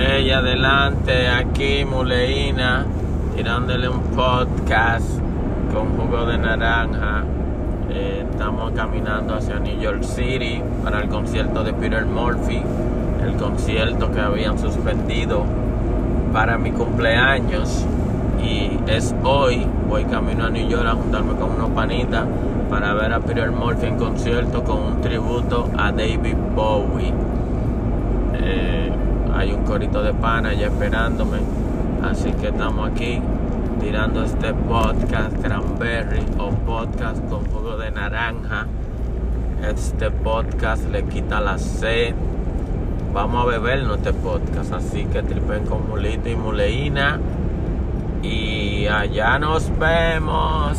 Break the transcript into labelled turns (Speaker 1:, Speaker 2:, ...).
Speaker 1: Ella adelante, aquí Muleína, tirándole un podcast con jugo de naranja. Eh, estamos caminando hacia New York City para el concierto de Peter Murphy, el concierto que habían suspendido para mi cumpleaños. Y es hoy, voy camino a New York a juntarme con unos panitas para ver a Peter Murphy en concierto con un tributo a David Bowie. Corito de pana ya esperándome, así que estamos aquí tirando este podcast cranberry o podcast con jugo de naranja. Este podcast le quita la sed. Vamos a bebernos este podcast, así que tripen con mulito y muleína. Y allá nos vemos.